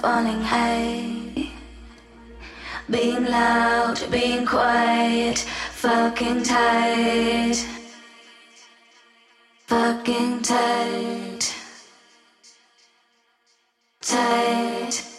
Falling high. Being loud, being quiet, fucking tight. Fucking. Tight. Tight.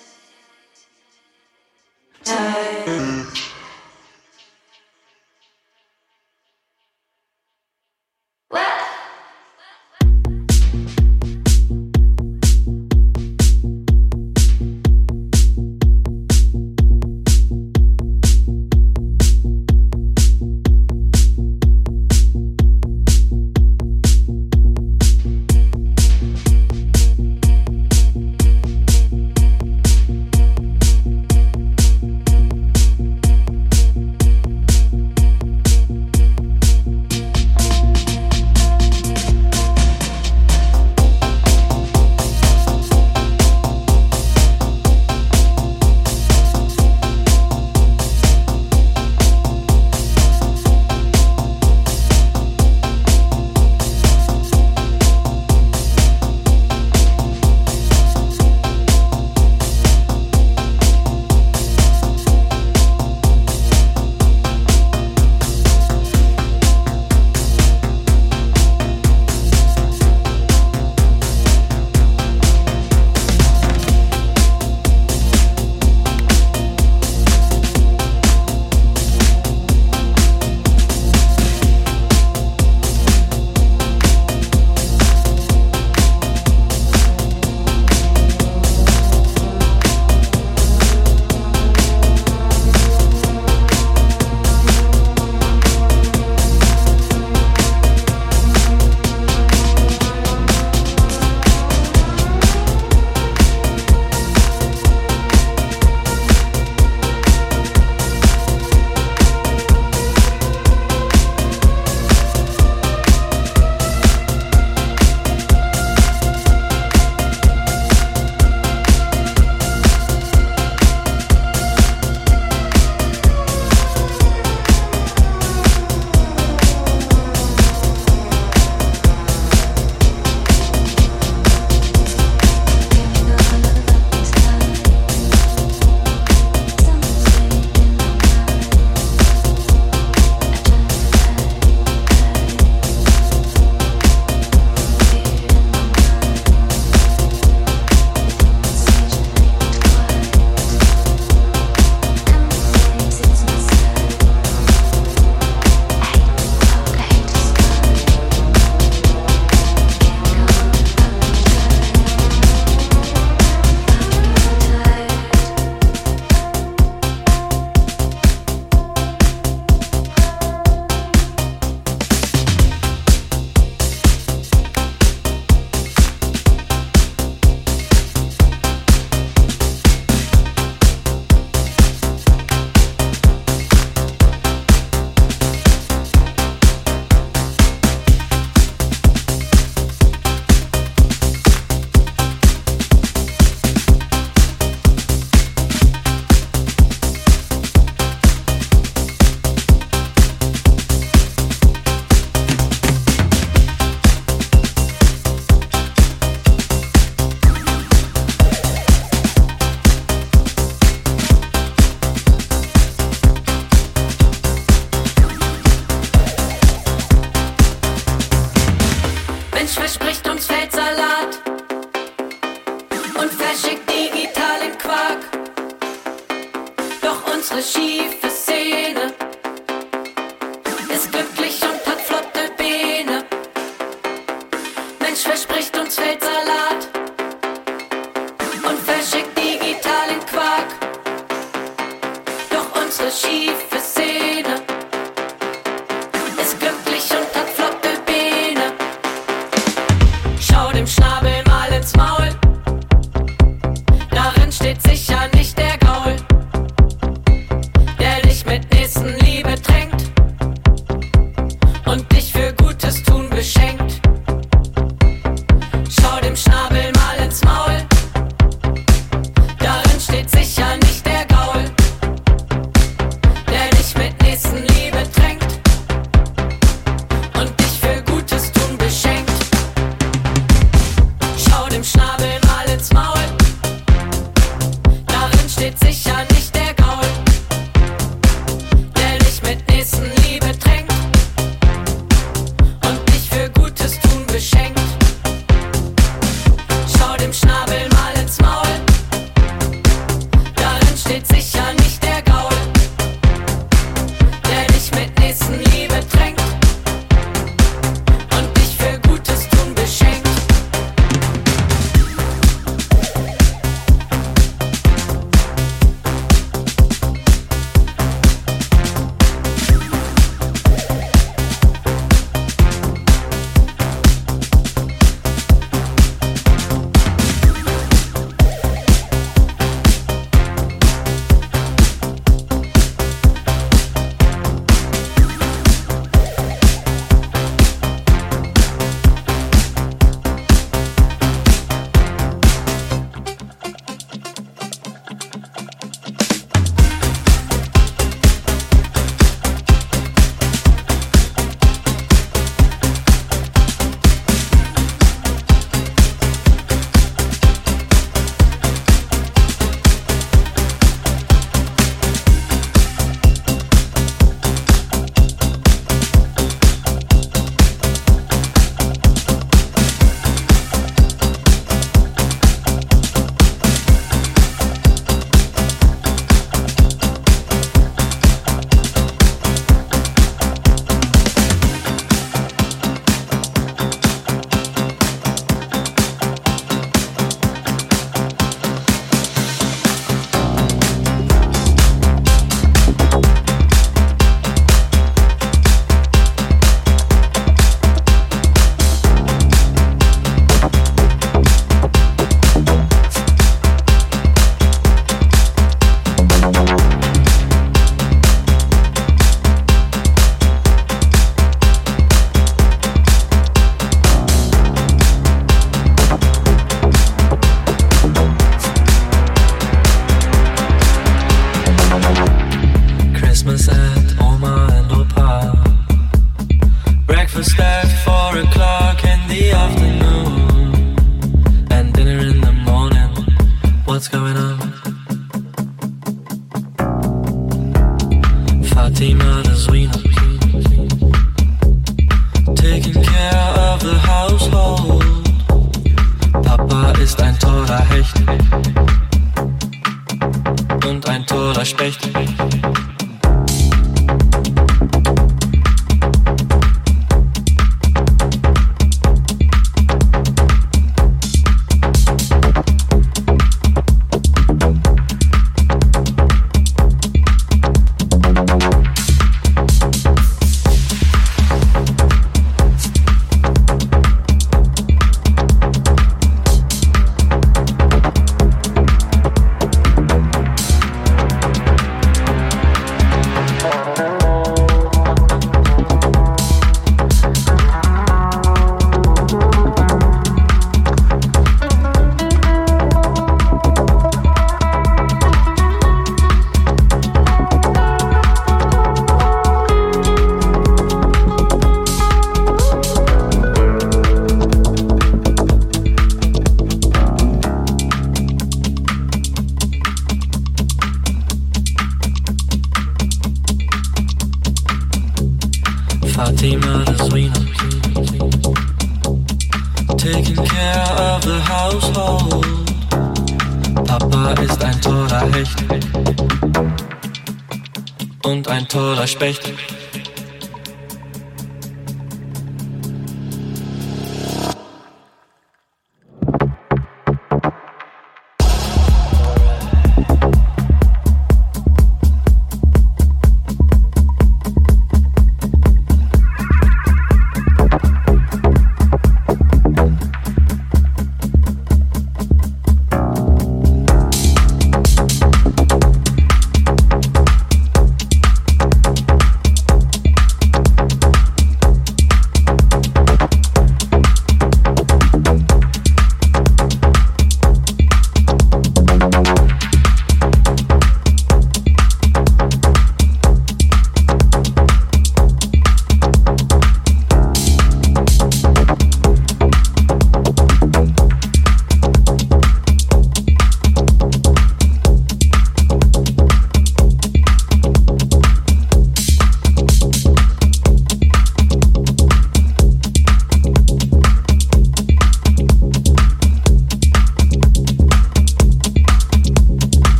Specht.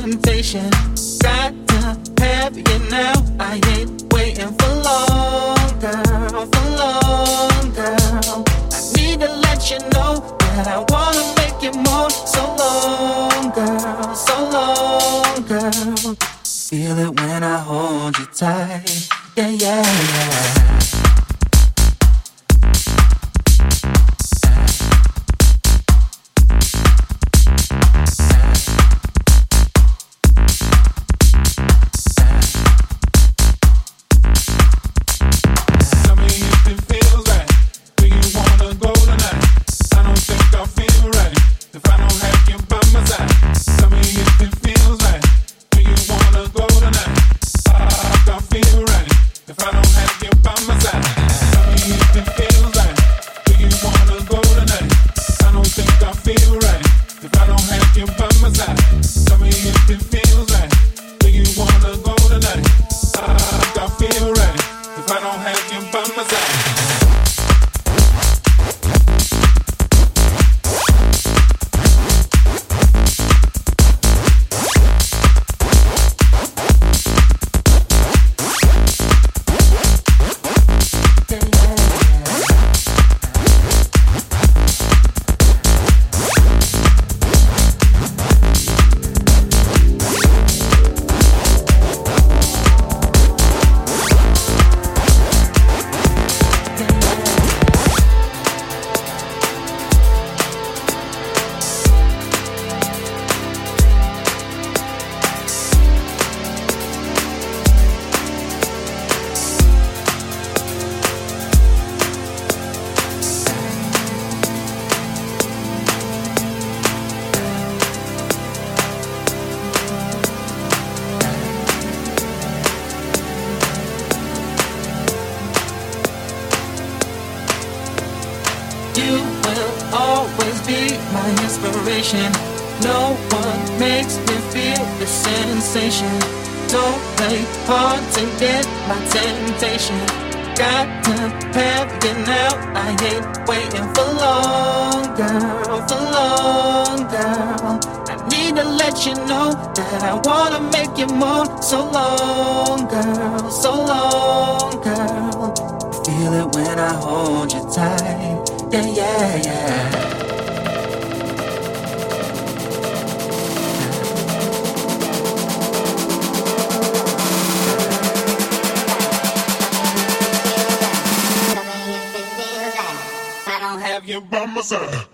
temptation. Got to have you now. I ain't waiting for long, girl, for long, girl. I need to let you know that I wanna make you more. So long, girl, so long, girl. Feel it when I hold you tight. Yeah, yeah, yeah. Don't play hard to get my temptation. Got to have it now. I ain't waiting for long, girl, for long, girl. I need to let you know that I wanna make you moan. So long, girl, so long, girl. Feel it when I hold you tight. Yeah, yeah, yeah. by my side.